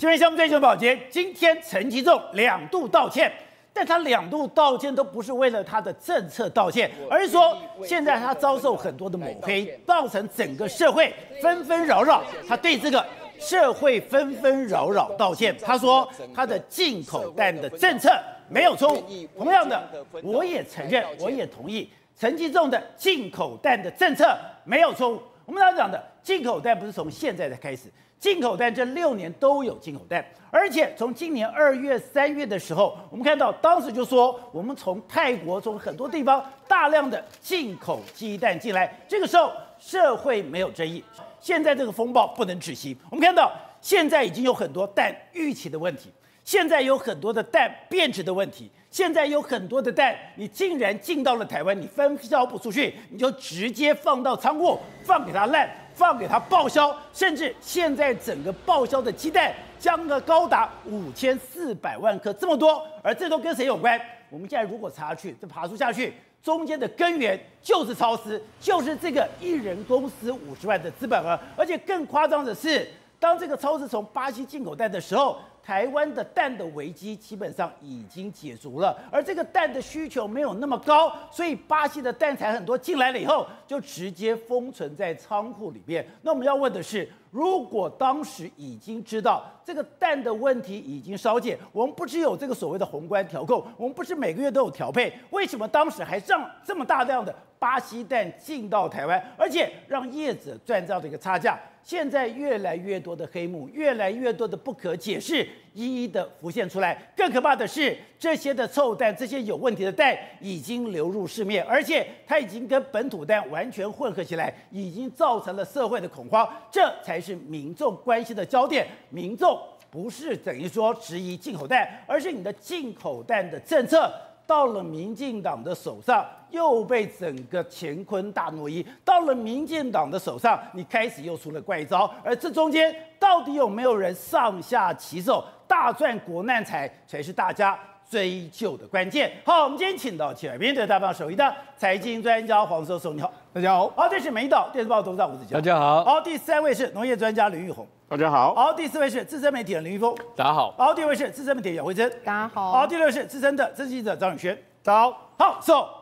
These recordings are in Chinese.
今天项目最新保洁，今天陈吉仲两度道歉，但他两度道歉都不是为了他的政策道歉，而是说现在他遭受很多的抹黑，造成整个社会纷纷扰扰，他对这个社会纷纷扰扰道歉。他说他的进口蛋的政策没有错误，同样的，我也承认，我也同意陈吉仲的进口蛋的政策没有错误。我们刚讲的进口蛋不是从现在才开始。进口蛋这六年都有进口蛋，而且从今年二月、三月的时候，我们看到当时就说我们从泰国、从很多地方大量的进口鸡蛋进来，这个时候社会没有争议。现在这个风暴不能止息，我们看到现在已经有很多蛋逾期的问题，现在有很多的蛋变质的问题，现在有很多的蛋你竟然进到了台湾，你分销不出去，你就直接放到仓库放给它烂。放给他报销，甚至现在整个报销的鸡蛋将个高达五千四百万颗，这么多，而这都跟谁有关？我们现在如果查去，这爬出下去，中间的根源就是超市，就是这个一人公司五十万的资本额，而且更夸张的是，当这个超市从巴西进口蛋的时候。台湾的蛋的危机基本上已经解除了，而这个蛋的需求没有那么高，所以巴西的蛋材很多进来了以后，就直接封存在仓库里面。那我们要问的是，如果当时已经知道这个蛋的问题已经稍减，我们不只有这个所谓的宏观调控，我们不是每个月都有调配，为什么当时还让这么大量的巴西蛋进到台湾，而且让业者赚这样的一个差价？现在越来越多的黑幕，越来越多的不可解释，一一的浮现出来。更可怕的是，这些的臭蛋，这些有问题的蛋已经流入市面，而且它已经跟本土蛋完全混合起来，已经造成了社会的恐慌。这才是民众关心的焦点。民众不是等于说质疑进口蛋，而是你的进口蛋的政策。到了民进党的手上，又被整个乾坤大挪移；到了民进党的手上，你开始又出了怪招。而这中间到底有没有人上下其手，大赚国难财，才是大家追究的关键。好，我们今天请到前面的大棒手艺的财经专家黄叔叔，你好，大家好。好，这是美丽岛电视报董事长吴子嘉，大家好。好，第三位是农业专家林玉红，大家好。好，第四位是资深媒体人林玉峰，大家好。好，第五位是资深媒体人姚慧珍，大家好。好，第六位是资深的政治记者张宇轩，大家好。好，So。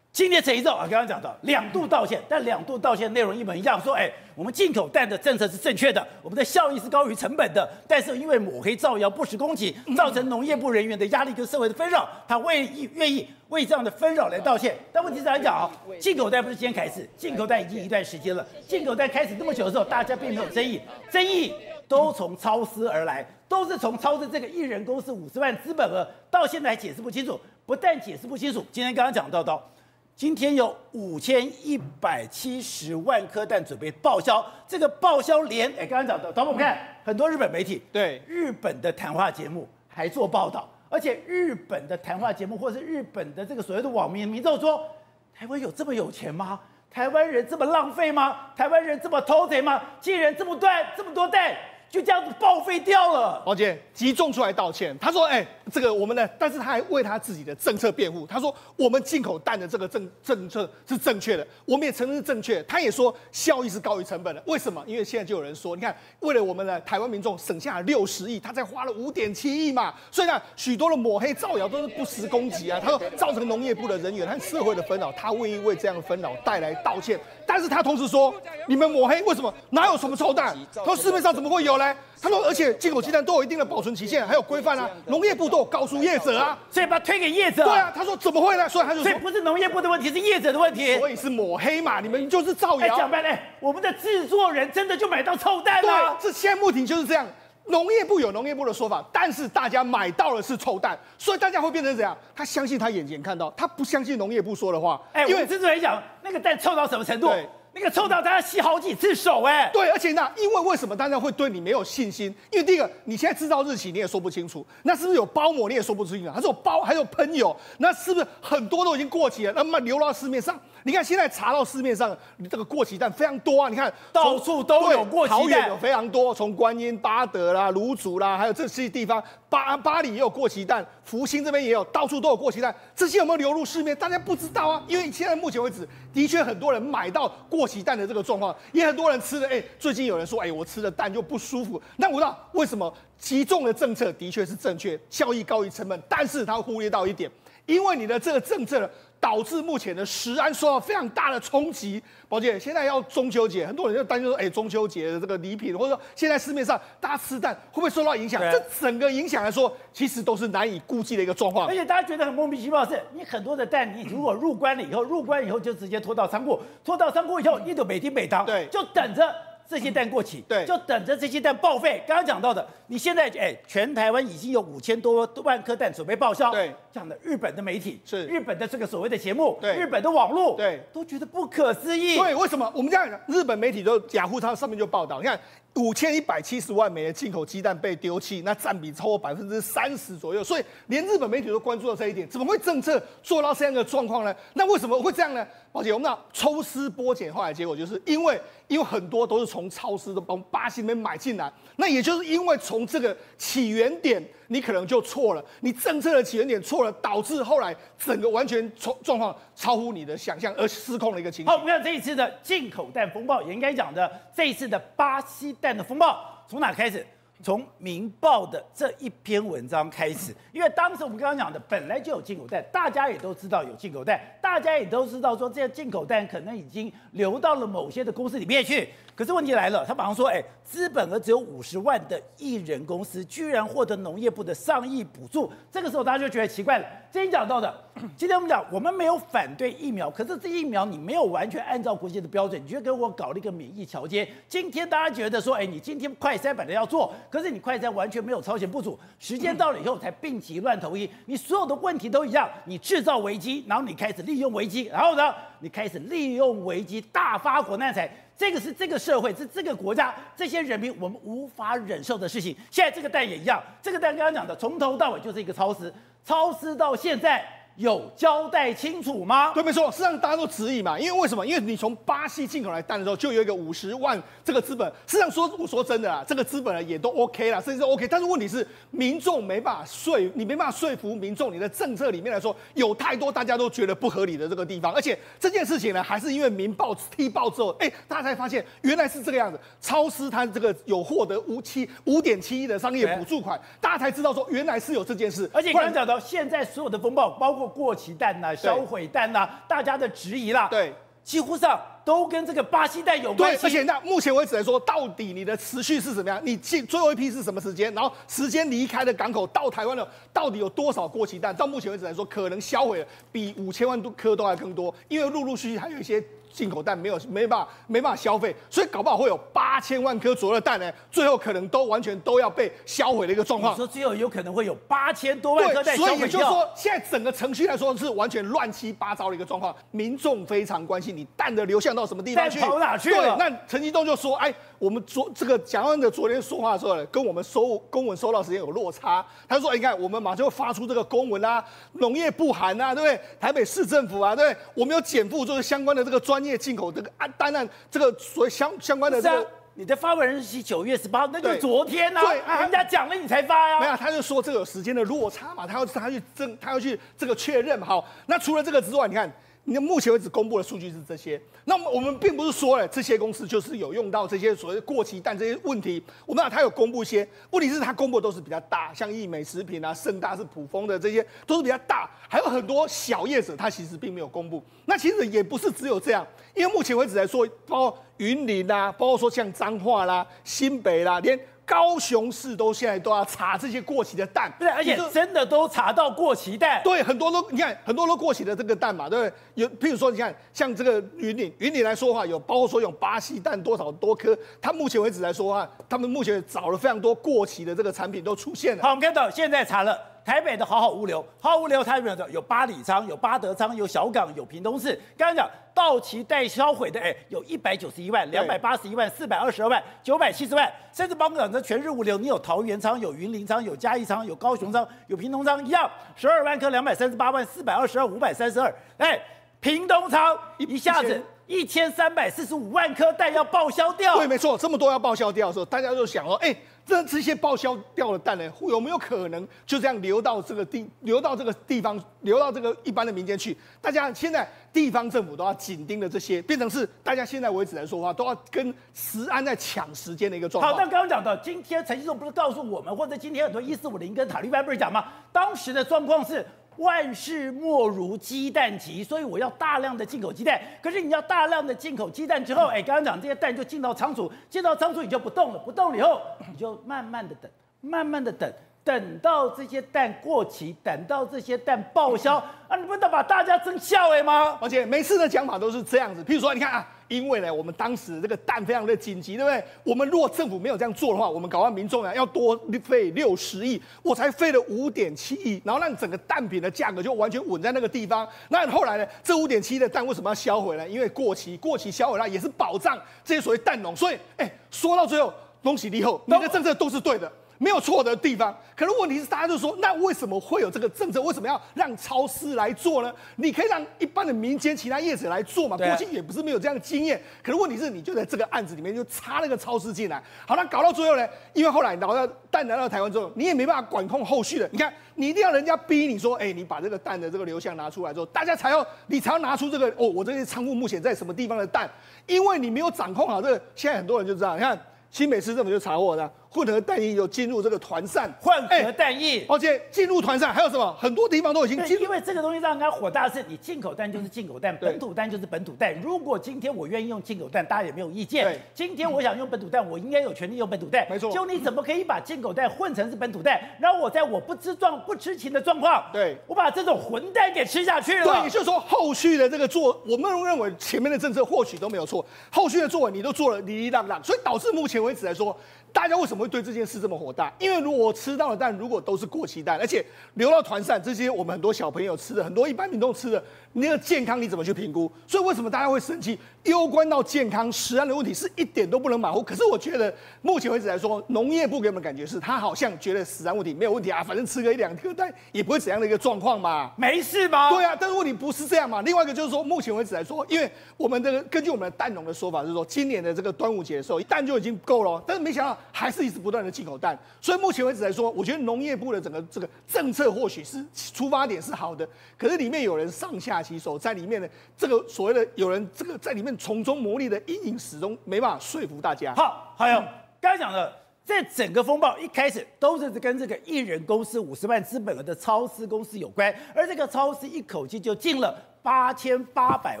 今天陈吉仲啊，刚刚讲到两度道歉，但两度道歉内容一模一样，说哎，我们进口蛋的政策是正确的，我们的效益是高于成本的，但是因为抹黑造谣、不实攻击，造成农业部人员的压力跟社会的纷扰，他为意愿意为这样的纷扰来道歉。但问题是来讲啊，进口蛋不是今天开始，进口蛋已经一段时间了，进口蛋开始这么久的时候，大家并没有争议，争议都从超市而来，都是从超市这个一人公司五十万资本额，到现在还解释不清楚，不但解释不清楚，今天刚刚讲到到。今天有五千一百七十万颗蛋准备报销，这个报销连哎，刚刚讲的，导播我们看很多日本媒体对日本的谈话节目还做报道，而且日本的谈话节目或是日本的这个所谓的网民民众说，台湾有这么有钱吗？台湾人这么浪费吗？台湾人这么偷贼吗？竟然这么断这么多蛋。就这样子报废掉了。宝姐，集中出来道歉，他说：“哎、欸，这个我们呢，但是他还为他自己的政策辩护。他说我们进口蛋的这个政政策是正确的，我们也承认是正确。他也说效益是高于成本的。为什么？因为现在就有人说，你看，为了我们的台湾民众省下六十亿，他才花了五点七亿嘛。所以呢，许多的抹黑造谣都是不实攻击啊。他说造成农业部的人员和社会的纷扰，他愿意为这样的纷扰带来道歉。但是他同时说，你们抹黑为什么？哪有什么臭蛋？他说市面上怎么会有呢？”他说，而且进口鸡蛋都有一定的保存期限，还有规范啊。农业部都有告诉业者啊，所以把它推给业者。对啊，他说怎么会呢？所以他就说，所以不是农业部的问题，是业者的问题。所以是抹黑嘛，你们就是造谣。讲白了，我们的制作人真的就买到臭蛋了。对，这现在目的就是这样。农业部有农业部的说法，但是大家买到的是臭蛋，所以大家会变成怎样？他相信他眼前看到，他不相信农业部说的话。哎，因为制作人讲那个蛋臭到什么程度？对。那个臭到大家洗好几次手哎，对，而且那，因为为什么大家会对你没有信心？因为第一个，你现在制造日期你也说不清楚，那是不是有包膜你也说不清楚？还是有包还有喷油，那是不是很多都已经过期了？那么流落到市面上，你看现在查到市面上，你这个过期蛋非常多啊！你看到处都有过期蛋，桃园有非常多，从观音、巴德啦、卢竹啦，还有这些地方，巴巴黎也有过期蛋，福星这边也有，到处都有过期蛋。这些有没有流入市面？大家不知道啊，因为现在目前为止，的确很多人买到过期蛋的这个状况，也很多人吃了。哎，最近有人说，哎，我吃的蛋就不舒服。那我知道为什么？集中的政策的确是正确，效益高于成本，但是他忽略到一点。因为你的这个政策导致目前的食安受到非常大的冲击。宝姐，现在要中秋节，很多人就担心说，哎，中秋节的这个礼品，或者说现在市面上大家吃蛋会不会受到影响？这整个影响来说，其实都是难以估计的一个状况。而且大家觉得很莫名其妙的是，你很多的蛋，你如果入关了以后，入关以后就直接拖到仓库，拖到仓库以后，你就每天每当，对，就等着。这些蛋过期，对，就等着这些蛋报废。刚刚讲到的，你现在哎，全台湾已经有五千多万颗蛋准备报销。对，讲的日本的媒体是日本的这个所谓的节目，对，日本的网络，对，都觉得不可思议。对，为什么？我们这样讲，日本媒体都雅虎它上面就报道，你看五千一百七十万美元进口鸡蛋被丢弃，那占比超过百分之三十左右。所以连日本媒体都关注到这一点，怎么会政策做到这样的状况呢？那为什么会这样呢？宝姐，我们那抽丝剥茧，后来结果就是因为，因为很多都是从超市的从巴西那边买进来，那也就是因为从这个起源点，你可能就错了，你政策的起源点错了，导致后来整个完全状状况超乎你的想象而失控的一个情况。好，我们看这一次的进口蛋风暴，也应该讲的这一次的巴西带着风暴，从哪开始？从《民报》的这一篇文章开始，因为当时我们刚刚讲的本来就有进口蛋，大家也都知道有进口蛋，大家也都知道说这些进口蛋可能已经流到了某些的公司里面去。可是问题来了，他马上说，哎，资本额只有五十万的艺人公司，居然获得农业部的上亿补助，这个时候大家就觉得奇怪了。今天讲到的，今天我们讲，我们没有反对疫苗，可是这疫苗你没有完全按照国际的标准，你就给我搞了一个免疫桥接。今天大家觉得说，哎，你今天快筛本来要做，可是你快筛完全没有超前部署，时间到了以后才病急乱投医，你所有的问题都一样，你制造危机，然后你开始利用危机，然后呢，你开始利用危机大发国难财。这个是这个社会，是这个国家，这些人民我们无法忍受的事情。现在这个蛋也一样，这个蛋刚刚讲的，从头到尾就是一个超时，超时到现在。有交代清楚吗？对，没错，是让大家都质疑嘛，因为为什么？因为你从巴西进口来蛋的时候，就有一个五十万这个资本。实际上说，我说真的啊，这个资本呢也都 OK 啦，甚至 OK。但是问题是，民众没办法说，你没办法说服民众，你的政策里面来说有太多大家都觉得不合理的这个地方。而且这件事情呢，还是因为民报踢爆之后，哎，大家才发现原来是这个样子。超市它这个有获得五七五点七亿的商业补助款，大家才知道说原来是有这件事。而且刚刚讲到现在所有的风暴，包括。过期蛋呐、啊，销毁蛋呐、啊，大家的质疑啦，对，几乎上都跟这个巴西蛋有关系。对，而且那目前为止来说，到底你的持续是怎么样？你进最后一批是什么时间？然后时间离开的港口到台湾的，到底有多少过期蛋？到目前为止来说，可能销毁了比五千万多颗都还更多，因为陆陆续续还有一些。进口蛋没有没办法没办法消费，所以搞不好会有八千万颗左右的蛋呢，最后可能都完全都要被销毁的一个状况。你说最后有可能会有八千多万颗蛋？所以也就是说，现在整个程序来说是完全乱七八糟的一个状况。民众非常关心你蛋的流向到什么地方去，跑哪去了？对，那陈吉东就说：“哎，我们昨这个蒋万安的昨天说话的时候呢，跟我们收公文收到时间有落差。他说：‘你看，我们马上就发出这个公文啊，农业部函啊，对不对？台北市政府啊，对不对？我们有减负就是相关的这个专业进口这个。’当然，这个所相相关的这个，你的发文日期九月十八号，那就是昨天呐、啊。对，啊、人家讲了你才发呀、啊。没有，他就说这个有时间的落差嘛，他要他去证，他要去这个确认嘛。好，那除了这个之外，你看。你目前为止公布的数据是这些，那么我们并不是说了这些公司就是有用到这些所谓过期但这些问题，我们啊，他有公布一些，问题是它公布都是比较大，像益美食品啊、盛大是普丰的这些都是比较大，还有很多小业者他其实并没有公布。那其实也不是只有这样，因为目前为止来说，包括云林啊，包括说像彰化啦、新北啦，连。高雄市都现在都要查这些过期的蛋，对，而且真的都查到过期蛋。对，很多都你看，很多都过期的这个蛋嘛，对不对？有，譬如说你看，像这个云岭，云岭来说的话，有包括说有巴西蛋多少多颗，它目前为止来说的话，他们目前找了非常多过期的这个产品都出现了。好，我们看到现在查了。台北的好好物流，好好物流台北的有？有八里仓，有八德仓，有小港，有屏东市。刚刚讲到期待销毁的，哎，有一百九十一万、两百八十一万、四百二十二万、九百七十万，甚至包括讲的全日物流，你有桃园仓、有云林仓、有嘉义仓、有高雄仓、有屏东仓，一样十二万颗，两百三十八万、四百二十二、五百三十二，哎。屏东仓一下子一千三百四十五万颗蛋要报销掉。对，没错，这么多要报销掉的时候，大家就想说，哎。这这些报销掉的蛋呢，有没有可能就这样流到这个地，流到这个地方，流到这个一般的民间去？大家现在地方政府都要紧盯着这些，变成是大家现在为止来说话，都要跟慈安在抢时间的一个状况。好，那刚刚讲的，今天陈吉仲不是告诉我们，或者今天很多一四五零跟塔利班不是讲吗？当时的状况是。万事莫如鸡蛋急，所以我要大量的进口鸡蛋。可是你要大量的进口鸡蛋之后，哎，刚刚讲这些蛋就进到仓储，进到仓储你就不动了，不动了以后你就慢慢的等，慢慢的等，等到这些蛋过期，等到这些蛋报销啊，你不能把大家争笑哎吗？而且每次的讲法都是这样子，譬如说你看啊。因为呢，我们当时这个蛋非常的紧急，对不对？我们如果政府没有这样做的话，我们搞完民众啊要多费六十亿，我才费了五点七亿，然后让整个蛋品的价格就完全稳在那个地方。那后来呢，这五点七亿的蛋为什么要销毁呢？因为过期，过期销毁了也是保障这些所谓蛋农。所以，哎，说到最后，恭喜你后，你的政策都是对的。没有错的地方，可是问题是，大家就说，那为什么会有这个政策？为什么要让超市来做呢？你可以让一般的民间其他业者来做嘛？过去也不是没有这样的经验。可是问题是，你就在这个案子里面就插了个超市进来，好了，搞到最后呢，因为后来拿到蛋拿到台湾之后，你也没办法管控后续的。你看，你一定要人家逼你说，哎，你把这个蛋的这个流向拿出来之后，大家才要你才要拿出这个哦，我这些仓库目前在什么地方的蛋？因为你没有掌控好这个，现在很多人就知道，你看新北市政府就查获了。混合蛋液有进入这个团扇，混合蛋液，而且进入团扇还有什么？很多地方都已经进。因为这个东西让人家火大的是，你进口蛋就是进口蛋，本土蛋就是本土蛋。如果今天我愿意用进口蛋，大家也没有意见。今天我想用本土蛋，我应该有权利用本土蛋。没错。就你怎么可以把进口蛋混成是本土蛋，然后我在我不知状不知情的状况，对，我把这种混蛋给吃下去了。对，也就是说后续的这个做，我们认为前面的政策或许都没有错，后续的作为你都做了哩哩浪浪，所以导致目前为止来说。大家为什么会对这件事这么火大？因为如果我吃到的蛋如果都是过期蛋，而且流到团散，这些我们很多小朋友吃的，很多一般民众吃的。那个健康你怎么去评估？所以为什么大家会生气？攸关到健康食安的问题是一点都不能马虎。可是我觉得目前为止来说，农业部给我们感觉是他好像觉得食安问题没有问题啊，反正吃个一两颗蛋也不会怎样的一个状况嘛，没事吧？对啊，但是问题不是这样嘛。另外一个就是说，目前为止来说，因为我们这个根据我们的蛋农的说法就是说，今年的这个端午节的时候蛋就已经够了，但是没想到还是一直不断的进口蛋。所以目前为止来说，我觉得农业部的整个这个政策或许是出发点是好的，可是里面有人上下其手。在里面的这个所谓的有人这个在里面从中牟利的阴影始终没办法说服大家。好，还有刚才讲的，这整个风暴一开始都是跟这个一人公司五十万资本额的超市公司有关，而这个超市一口气就进了八千八百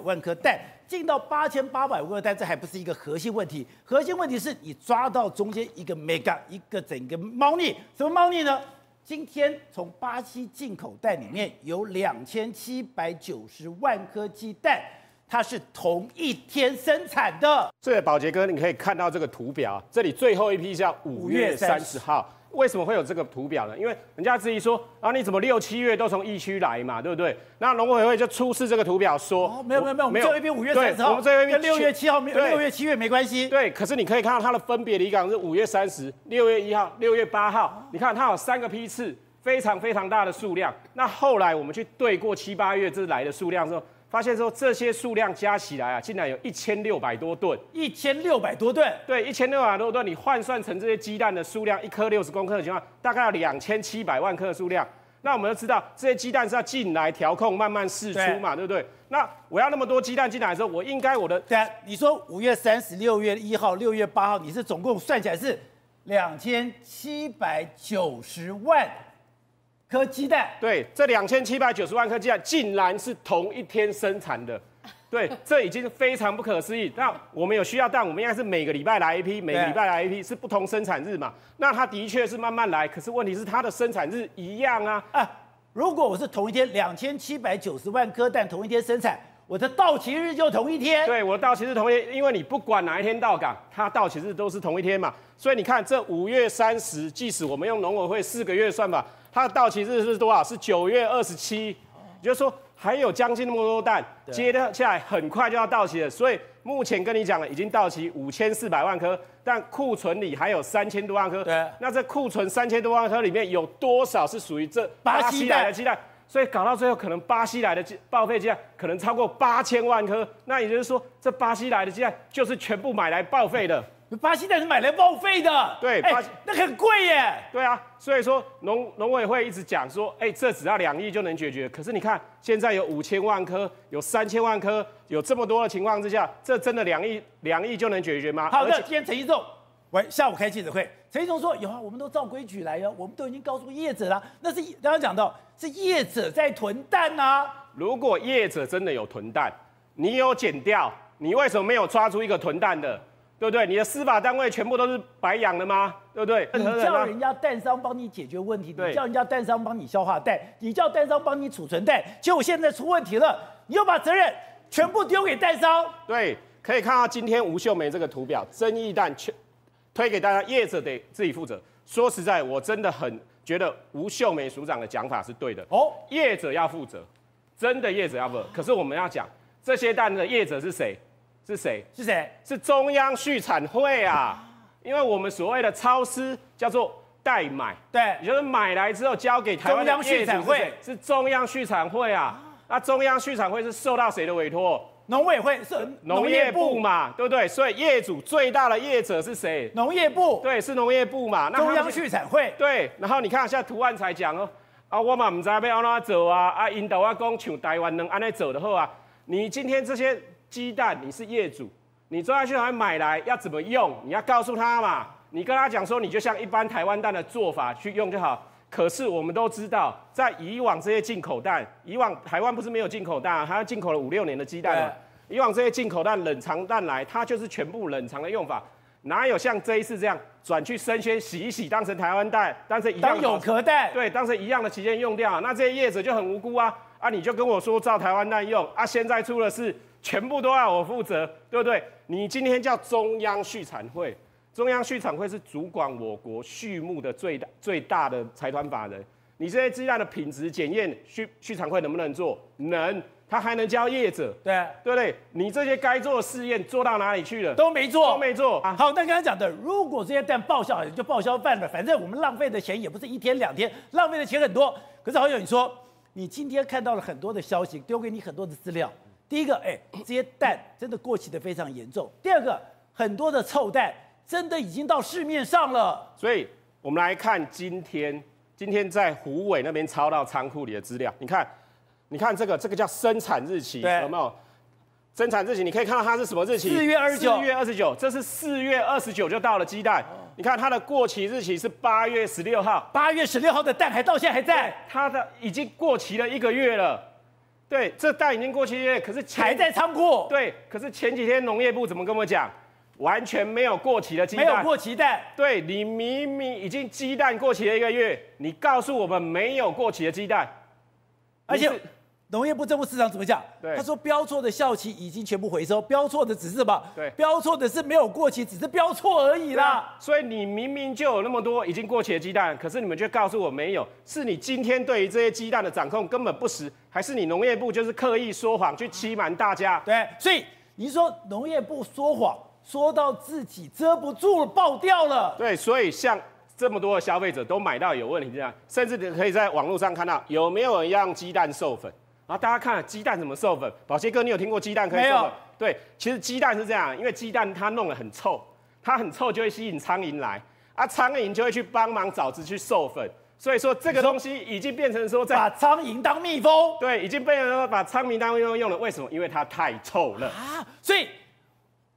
万颗蛋，进到八千八百万颗蛋，这还不是一个核心问题，核心问题是你抓到中间一个 mega 一个整个猫腻，什么猫腻呢？今天从巴西进口蛋里面有两千七百九十万颗鸡蛋，它是同一天生产的。这个宝杰哥，你可以看到这个图表，这里最后一批叫五月三十号。为什么会有这个图表呢？因为人家质疑说，啊，你怎么六七月都从疫区来嘛，对不对？那农委会就出示这个图表说，哦、没有没有没有，没有我们最后一批五月三十号，我们最后一批跟六月七号没有，六月七月没关系。对，可是你可以看到它的分别离港是五月三十、六月一号、六月八号，你看它有三个批次，非常非常大的数量。那后来我们去对过七八月这来的数量之后。发现说这些数量加起来啊，竟然有一千六百多吨，一千六百多吨，对，一千六百多吨，你换算成这些鸡蛋的数量，一颗六十公克的情况，大概要两千七百万克的数量。那我们都知道，这些鸡蛋是要进来调控，慢慢释出嘛，对，对不对？那我要那么多鸡蛋进来的时候，我应该我的，对啊，你说五月三十、六月一号、六月八号，你是总共算起来是两千七百九十万。颗鸡蛋，对，这两千七百九十万颗鸡蛋竟然是同一天生产的，对，这已经非常不可思议。那我们有需要蛋，我们应该是每个礼拜来一批，每个礼拜来一批，是不同生产日嘛？那它的确是慢慢来，可是问题是它的生产日一样啊啊！如果我是同一天两千七百九十万颗蛋同一天生产，我的到期日就同一天。对，我的到期日同一天，因为你不管哪一天到港，它到期日都是同一天嘛。所以你看，这五月三十，即使我们用农委会四个月算吧。它的到期日是多少？是九月二十七，也就是说还有将近那么多蛋，接得下来很快就要到期了。所以目前跟你讲了，已经到期五千四百万颗，但库存里还有三千多万颗。对，那这库存三千多万颗里面有多少是属于这巴西来的鸡蛋？所以搞到最后，可能巴西来的报废鸡蛋可能超过八千万颗。那也就是说，这巴西来的鸡蛋就是全部买来报废的。巴西蛋是买来报废的，对，哎、欸，那很贵耶。对啊，所以说农农委会一直讲说，哎、欸，这只要两亿就能解决。可是你看，现在有五千万颗，有三千万颗，有这么多的情况之下，这真的两亿两亿就能解决吗？好的，今天陈时中，喂，下午开记者会。陈时中说：“有啊，我们都照规矩来哟，我们都已经告诉业者了。那是刚刚讲到，是业者在囤蛋啊。如果业者真的有囤蛋，你有减掉，你为什么没有抓出一个囤蛋的？对不对？你的司法单位全部都是白养的吗？对不对？你叫人家蛋商帮你解决问题，你叫人家蛋商帮你消化蛋，你叫蛋商帮你储存蛋，结果现在出问题了，你又把责任全部丢给蛋商。对，可以看到今天吴秀梅这个图表，争议蛋全。”推给大家，业者得自己负责。说实在，我真的很觉得吴秀梅署长的讲法是对的。哦，业者要负责，真的业者要负责。可是我们要讲这些蛋的业者是谁？是谁？是谁？是中央畜产会啊！因为我们所谓的超市叫做代买，对，也就是买来之后交给台湾？中央畜产会，是中央畜产会啊。那中央畜产会是受到谁的委托？农委会是农业部嘛，对不对？所以业主最大的业者是谁？农业部，对，是农业部嘛。那中央畜产会，对。然后你看现在图案才讲哦，啊，我嘛唔知道要安怎走啊，啊，引导我讲像台湾能安内走的好啊，你今天这些鸡蛋你是业主，你中央畜产会买来要怎么用？你要告诉他嘛，你跟他讲说，你就像一般台湾蛋的做法去用就好。可是我们都知道，在以往这些进口蛋，以往台湾不是没有进口蛋啊，它进口了五六年的鸡蛋了。以往这些进口蛋冷藏蛋来，它就是全部冷藏的用法，哪有像这一次这样转去生鲜洗一洗，当成台湾蛋，当成一样有壳蛋，对，当成一样的期间用掉。那这些业者就很无辜啊啊！你就跟我说照台湾蛋用啊，现在出的是全部都要我负责，对不对？你今天叫中央畜产会。中央畜产会是主管我国畜牧的最大最大的财团法人，你这些鸡蛋的品质检验，畜畜产会能不能做？能，他还能教业者，对对不对？你这些该做的试验做到哪里去了？都没做，都没做。啊、好，那刚才讲的，如果这些蛋报销，就报销饭了，反正我们浪费的钱也不是一天两天，浪费的钱很多。可是好友，你说你今天看到了很多的消息，丢给你很多的资料。第一个，哎，这些蛋真的过期的非常严重。第二个，很多的臭蛋。真的已经到市面上了，所以我们来看今天，今天在虎尾那边抄到仓库里的资料。你看，你看这个，这个叫生产日期，有没有？生产日期你可以看到它是什么日期？四月二十九。四月二十九，这是四月二十九就到了鸡蛋。你看它的过期日期是八月十六号，八月十六号的蛋还到现在还在，它的已经过期了一个月了。对，这蛋已经过期一个月，可是还在仓库。对，可是前几天农业部怎么跟我讲？完全没有过期的鸡蛋，没有过期蛋。对，你明明已经鸡蛋过期了一个月，你告诉我们没有过期的鸡蛋，而且农业部政务市长怎么讲？他说标错的效期已经全部回收，标错的只是什么？对，标错的是没有过期，只是标错而已啦。所以你明明就有那么多已经过期的鸡蛋，可是你们却告诉我没有，是你今天对于这些鸡蛋的掌控根本不实，还是你农业部就是刻意说谎去欺瞒大家？对，所以你说农业部说谎。说到自己遮不住了，爆掉了。对，所以像这么多的消费者都买到有问题这样，甚至可以在网络上看到有没有人让鸡蛋授粉。然后大家看鸡蛋怎么授粉？宝杰哥，你有听过鸡蛋可以授粉？对，其实鸡蛋是这样，因为鸡蛋它弄得很臭，它很臭就会吸引苍蝇来，啊，苍蝇就会去帮忙找子去授粉。所以说这个东西已经变成说在把苍蝇当蜜蜂。对，已经被人说把苍蝇当蜜蜂用了。为什么？因为它太臭了啊，所以。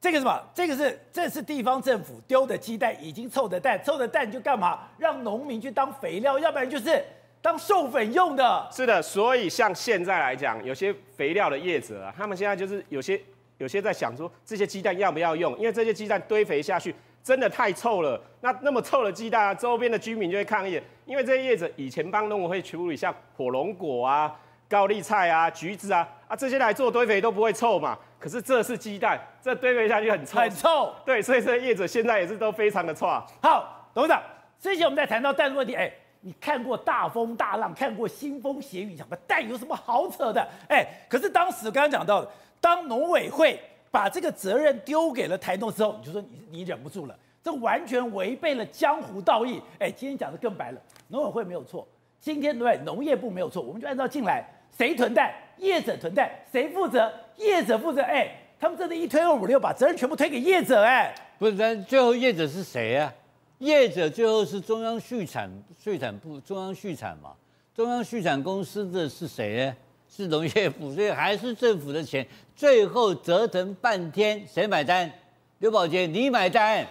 这个什么？这个是这是地方政府丢的鸡蛋，已经臭的蛋，臭的蛋就干嘛？让农民去当肥料，要不然就是当授粉用的。是的，所以像现在来讲，有些肥料的业者啊，他们现在就是有些有些在想说，这些鸡蛋要不要用？因为这些鸡蛋堆肥下去真的太臭了。那那么臭的鸡蛋啊，周边的居民就会抗议，因为这些业者以前帮农委会处理像火龙果啊、高丽菜啊、橘子啊啊这些来做堆肥都不会臭嘛。可是这是鸡蛋，这堆肥下去很臭，很臭。对，所以这业者现在也是都非常的臭。好，董事长，之前我们在谈到蛋的问题，哎，你看过大风大浪，看过腥风血雨，什么蛋有什么好扯的？哎，可是当时刚刚讲到的，当农委会把这个责任丢给了台农之后，你就说你你忍不住了，这完全违背了江湖道义。哎，今天讲的更白了，农委会没有错，今天对农业部没有错，我们就按照进来谁囤蛋，业者囤蛋，谁负责，业者负责。哎，他们真的一推二五六，把责任全部推给业者。哎，不是，但最后业者是谁啊？业者最后是中央畜产畜产部，中央畜产嘛，中央畜产公司的是谁呢？是农业部，所以还是政府的钱，最后折腾半天，谁买单？刘宝杰，你买单，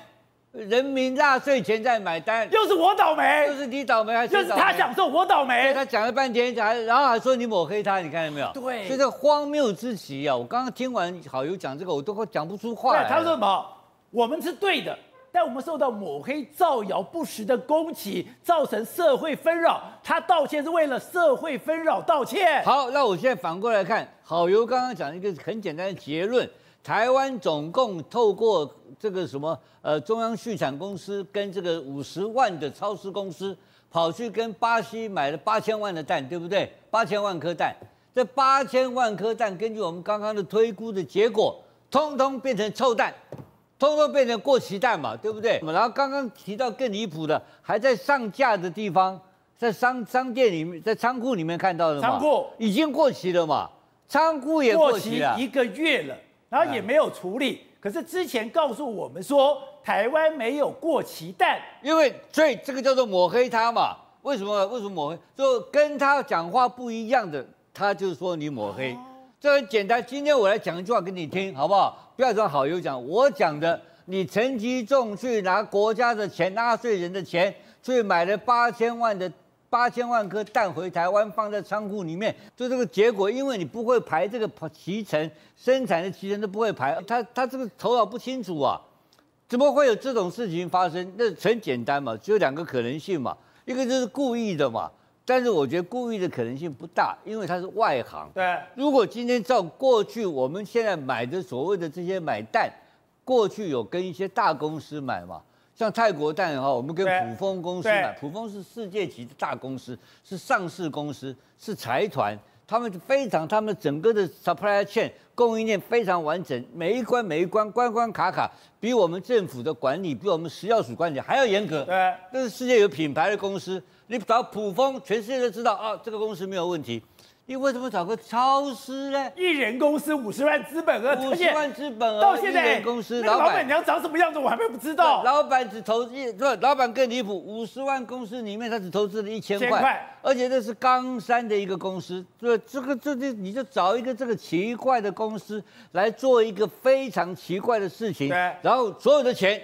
人民纳税钱在买单，又是我倒霉，又是你倒霉，还是又是他享受，我倒霉。他讲了半天，还然后还说你抹黑他，你看到没有？对，所以这荒谬之极啊！我刚刚听完好友讲这个，我都快讲不出话来。他说什么？我们是对的。但我们受到抹黑、造谣、不实的攻击，造成社会纷扰。他道歉是为了社会纷扰道歉。好，那我现在反过来看，好游刚刚讲一个很简单的结论：台湾总共透过这个什么呃中央畜产公司跟这个五十万的超市公司，跑去跟巴西买了八千万的蛋，对不对？八千万颗蛋，这八千万颗蛋，根据我们刚刚的推估的结果，通通变成臭蛋。通通变成过期蛋嘛，对不对？然后刚刚提到更离谱的，还在上架的地方，在商商店里面，在仓库里面看到的嘛，仓库已经过期了嘛，仓库也过期了，期一个月了，然后也没有处理。可是之前告诉我们说，台湾没有过期蛋，因为所以这个叫做抹黑他嘛。为什么？为什么抹黑？就跟他讲话不一样的，他就说你抹黑。哦这很简单，今天我来讲一句话给你听，好不好？不要说好友讲，我讲的，你陈吉仲去拿国家的钱、纳税人的钱，去买了八千万的八千万颗蛋回台湾，放在仓库里面，就这个结果，因为你不会排这个脐橙，生产的脐橙都不会排，他他这个头脑不清楚啊，怎么会有这种事情发生？那很简单嘛，只有两个可能性嘛，一个就是故意的嘛。但是我觉得故意的可能性不大，因为它是外行。对，如果今天照过去我们现在买的所谓的这些买蛋，过去有跟一些大公司买嘛，像泰国蛋哈，我们跟普丰公司买，普丰是世界级的大公司，是上市公司，是财团，他们非常，他们整个的 supply chain 供应链非常完整，每一关每一关关关卡卡，比我们政府的管理，比我们食药署管理还要严格。对，这是世界有品牌的公司。你找普丰，全世界都知道啊，这个公司没有问题。你为什么找个超市呢？一人公司五十万资本额，五十万资本额，到现在公司老板娘长什么样子，我还没不知道。老板只投资，不，老板更离谱，五十万公司里面他只投资了一千块，而且这是冈山的一个公司。对，这个这这你就找一个这个奇怪的公司来做一个非常奇怪的事情，然后所有的钱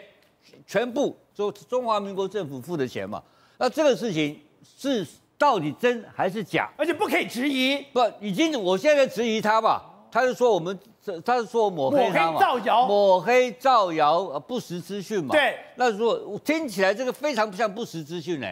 全部就中华民国政府付的钱嘛。那这个事情是到底真还是假？而且不可以质疑。不，已经我现在质疑他吧，他就说我们这，他是说抹黑他嘛，抹黑造谣，抹黑造谣，不实资讯嘛。对。那如果听起来这个非常不像不实资讯呢？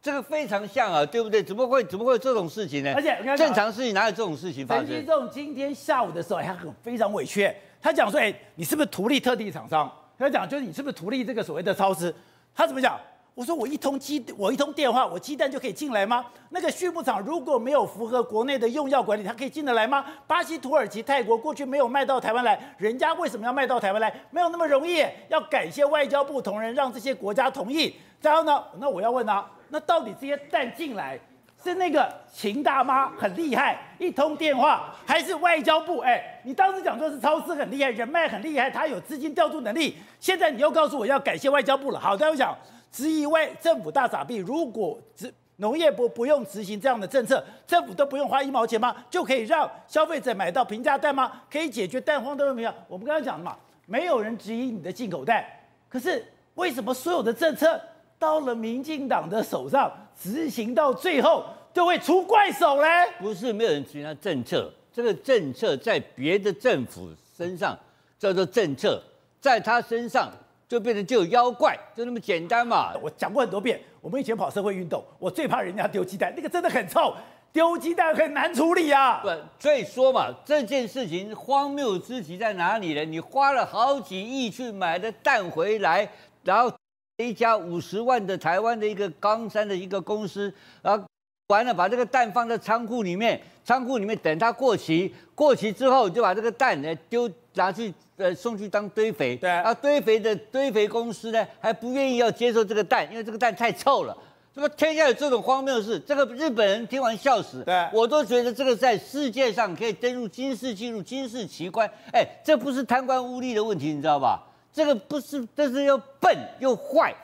这个非常像啊，对不对？怎么会怎么会有这种事情呢？而且正常事情哪有这种事情发生？陈吉仲今天下午的时候，他很非常委屈，他讲说：“哎，你是不是图利特定厂商？”他讲就是你是不是图利这个所谓的超市？他怎么讲？我说我一通鸡，我一通电话，我鸡蛋就可以进来吗？那个畜牧场如果没有符合国内的用药管理，它可以进得来吗？巴西、土耳其、泰国过去没有卖到台湾来，人家为什么要卖到台湾来？没有那么容易，要感谢外交部同仁让这些国家同意。然后呢，那我要问啊，那到底这些蛋进来是那个秦大妈很厉害，一通电话，还是外交部？哎，你当时讲说是超市很厉害，人脉很厉害，他有资金调度能力，现在你又告诉我要感谢外交部了。好，大家讲。质疑外政府大傻逼，如果执农业部不用执行这样的政策，政府都不用花一毛钱吗？就可以让消费者买到平价蛋吗？可以解决蛋荒的问题吗？我们刚刚讲的嘛，没有人质疑你的进口蛋，可是为什么所有的政策到了民进党的手上，执行到最后就会出怪手嘞？不是没有人执行他政策，这个政策在别的政府身上叫做政策，在他身上。就变成就有妖怪，就那么简单嘛。我讲过很多遍，我们以前跑社会运动，我最怕人家丢鸡蛋，那个真的很臭，丢鸡蛋很难处理啊。对，所以说嘛，这件事情荒谬之极在哪里呢？你花了好几亿去买的蛋回来，然后一家五十万的台湾的一个冈山的一个公司，然后完了把这个蛋放在仓库里面，仓库里面等它过期，过期之后就把这个蛋呢丢拿去。呃，送去当堆肥，对啊，堆肥的堆肥公司呢还不愿意要接受这个蛋，因为这个蛋太臭了，这么天下有这种荒谬的事，这个日本人听完笑死。对，我都觉得这个在世界上可以登入金氏纪录、金氏奇观。哎，这不是贪官污吏的问题，你知道吧？这个不是，这是又笨又坏，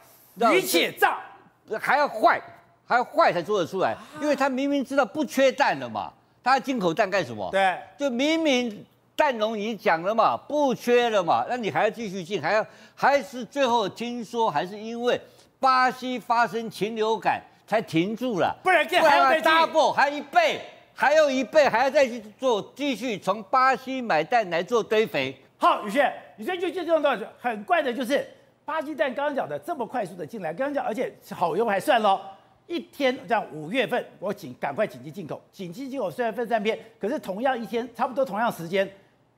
而且诈，还要坏，还要坏才做得出来，因为他明明知道不缺蛋了嘛，他进口蛋干什么？对，就明明蛋农已经讲了嘛，不缺了嘛，那你还要继续进，还要还是最后听说还是因为巴西发生禽流感才停住了，不然还要再 double，还一倍，还有一倍，还要再去做，继续从巴西买蛋来做堆肥。好，宇轩，宇轩就就这种道理，很怪的就是巴西蛋刚刚讲的这么快速的进来，刚刚讲，而且好用还算喽，一天这样五月份我紧赶快紧急进口，紧急进口虽然分三篇，可是同样一天差不多同样时间，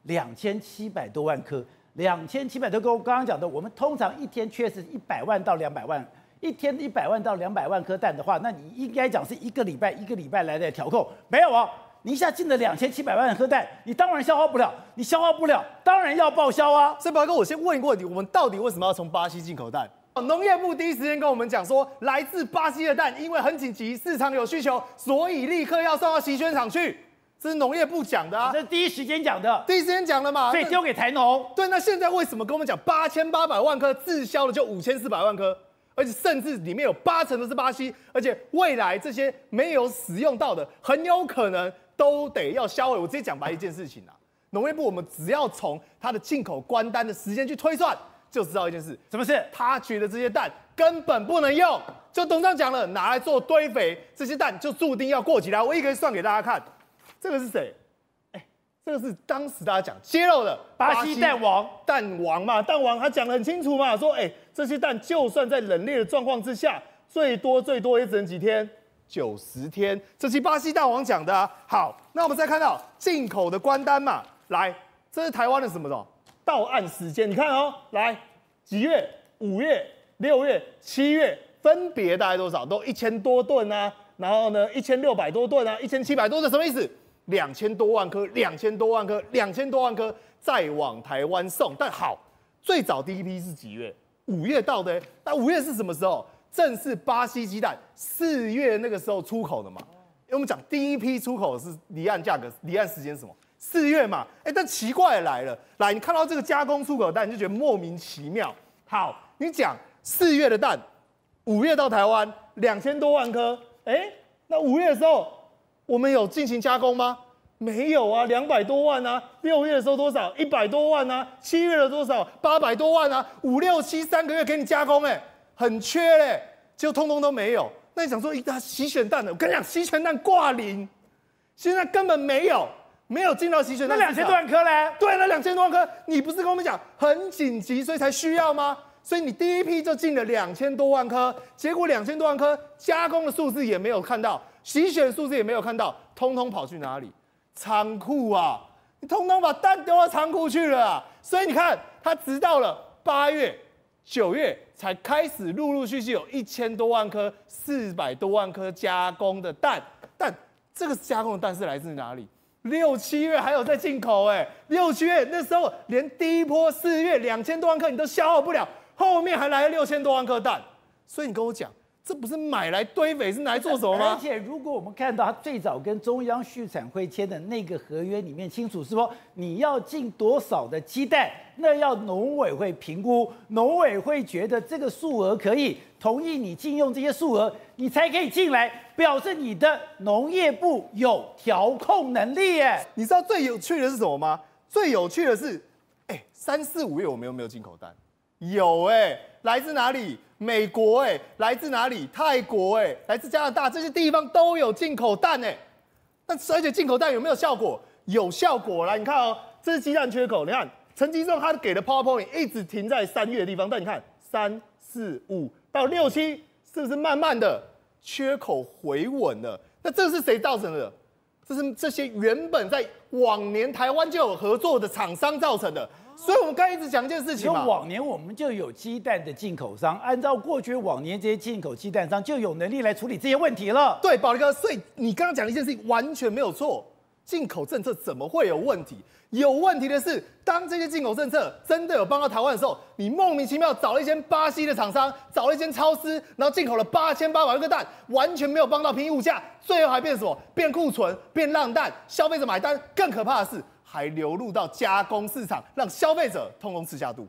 两千七百多万颗，两千七百多颗，我刚刚讲的，我们通常一天缺失一百万到两百万，一天一百万到两百万颗蛋的话，那你应该讲是一个礼拜一个礼拜来的调控，没有哦。你一下进了两千七百万颗蛋，你当然消化不了，你消化不了，当然要报销啊。所以宝哥，我先问一个问题：我们到底为什么要从巴西进口蛋？农业部第一时间跟我们讲说，来自巴西的蛋因为很紧急，市场有需求，所以立刻要送到期权厂去。这是农业部讲的啊，这是第一时间讲的，第一时间讲的嘛，所以丢给台农。对，那现在为什么跟我们讲八千八百万颗滞销了就五千四百万颗，而且甚至里面有八成都是巴西，而且未来这些没有使用到的，很有可能。都得要销毁。我直接讲白一件事情啊，农业部我们只要从它的进口关单的时间去推算，就知道一件事，什么事？他觉得这些蛋根本不能用，就董事长讲了，拿来做堆肥，这些蛋就注定要过期了。我一个算给大家看，这个是谁？哎，这个是当时大家讲揭露的巴西蛋王，蛋王嘛，蛋王他讲得很清楚嘛，说哎，这些蛋就算在冷链的状况之下，最多最多也只能几天。九十天，这是巴西大王讲的。好，那我们再看到进口的关单嘛，来，这是台湾的什么的到岸时间？你看哦，来几月？五月、六月、七月，分别大概多少？都一千多吨啊。然后呢，一千六百多吨啊，一千七百多吨，什么意思？两千多万颗，两千多万颗，两千多万颗再往台湾送。但好，最早第一批是几月？五月到的。那五月是什么时候？正是巴西鸡蛋四月那个时候出口的嘛，因为我们讲第一批出口是离岸价格，离岸时间是什么？四月嘛，哎，但奇怪来了，来，你看到这个加工出口的蛋，你就觉得莫名其妙。好，你讲四月的蛋，五月到台湾两千多万颗，哎，那五月的时候我们有进行加工吗？没有啊，两百多万啊。六月的时候多少？一百多万啊。七月的多少？八百多万啊。五六七三个月给你加工，哎。很缺嘞，就通通都没有。那你想说，一打洗选蛋的，我跟你讲，洗选蛋挂零，现在根本没有，没有进到洗选蛋。那两千多万颗嘞？对，那两千多万颗，你不是跟我们讲很紧急，所以才需要吗？所以你第一批就进了两千多万颗，结果两千多万颗加工的数字也没有看到，洗选数字也没有看到，通通跑去哪里？仓库啊！你通通把蛋丢到仓库去了啊！所以你看，他直到了八月。九月才开始陆陆续续有一千多万颗、四百多万颗加工的蛋，但这个加工的蛋是来自哪里？六七月还有在进口哎，六七月那时候连第一波四月两千多万颗你都消耗不了，后面还来了六千多万颗蛋，所以你跟我讲。这不是买来堆肥，是拿来做什么吗？而且，如果我们看到他最早跟中央畜产会签的那个合约里面，清楚是说你要进多少的鸡蛋，那要农委会评估，农委会觉得这个数额可以同意你禁用这些数额，你才可以进来，表示你的农业部有调控能力耶。你知道最有趣的是什么吗？最有趣的是，哎，三四五月我们有没有进口蛋？有哎，来自哪里？美国哎，来自哪里？泰国哎，来自加拿大，这些地方都有进口蛋哎。但而且进口蛋有没有效果？有效果来，你看哦，这是鸡蛋缺口。你看陈吉仲他给的 PowerPoint 一直停在三月的地方，但你看三四五到六七，是不是慢慢的缺口回稳了？那这是谁造成的？这是这些原本在往年台湾就有合作的厂商造成的。所以，我们刚才一直讲一件事情嘛。往年我们就有鸡蛋的进口商，按照过去往年这些进口鸡蛋商就有能力来处理这些问题了。对，宝力哥，所以你刚刚讲的一件事情完全没有错。进口政策怎么会有问题？有问题的是，当这些进口政策真的有帮到台湾的时候，你莫名其妙找了一间巴西的厂商，找了一间超市，然后进口了八千八百万个蛋，完全没有帮到平物价，最后还变什么？变库存，变浪蛋，消费者买单。更可怕的是，还流入到加工市场，让消费者通通吃下肚。